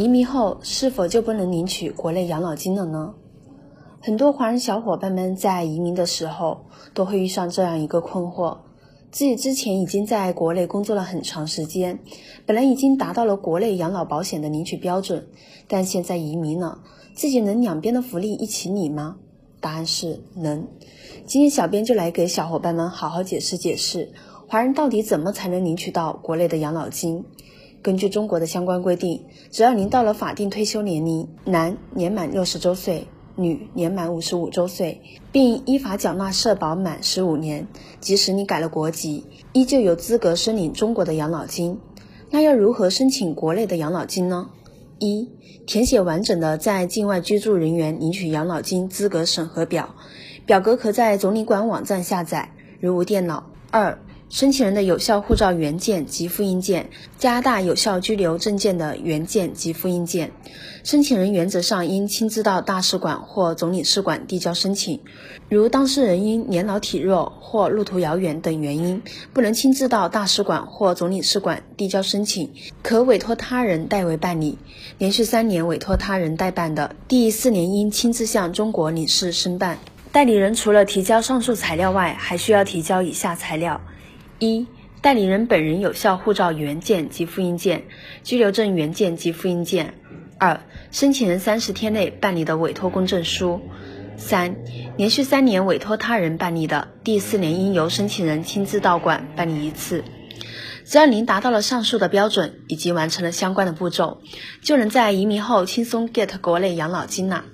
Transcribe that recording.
移民后是否就不能领取国内养老金了呢？很多华人小伙伴们在移民的时候都会遇上这样一个困惑：自己之前已经在国内工作了很长时间，本来已经达到了国内养老保险的领取标准，但现在移民了，自己能两边的福利一起领吗？答案是能。今天小编就来给小伙伴们好好解释解释，华人到底怎么才能领取到国内的养老金。根据中国的相关规定，只要您到了法定退休年龄，男年满六十周岁，女年满五十五周岁，并依法缴纳社保满十五年，即使你改了国籍，依旧有资格申领中国的养老金。那要如何申请国内的养老金呢？一、填写完整的在境外居住人员领取养老金资格审核表，表格可在总领馆网站下载，如无电脑。二、申请人的有效护照原件及复印件，加拿大有效居留证件的原件及复印件。申请人原则上应亲自到大使馆或总领事馆递交申请。如当事人因年老体弱或路途遥远等原因，不能亲自到大使馆或总领事馆递交申请，可委托他人代为办理。连续三年委托他人代办的，第四年应亲自向中国领事申办。代理人除了提交上述材料外，还需要提交以下材料。一、代理人本人有效护照原件及复印件、居留证原件及复印件；二、申请人三十天内办理的委托公证书；三、连续三年委托他人办理的，第四年应由申请人亲自到馆办理一次。只要您达到了上述的标准，以及完成了相关的步骤，就能在移民后轻松 get 国内养老金啦。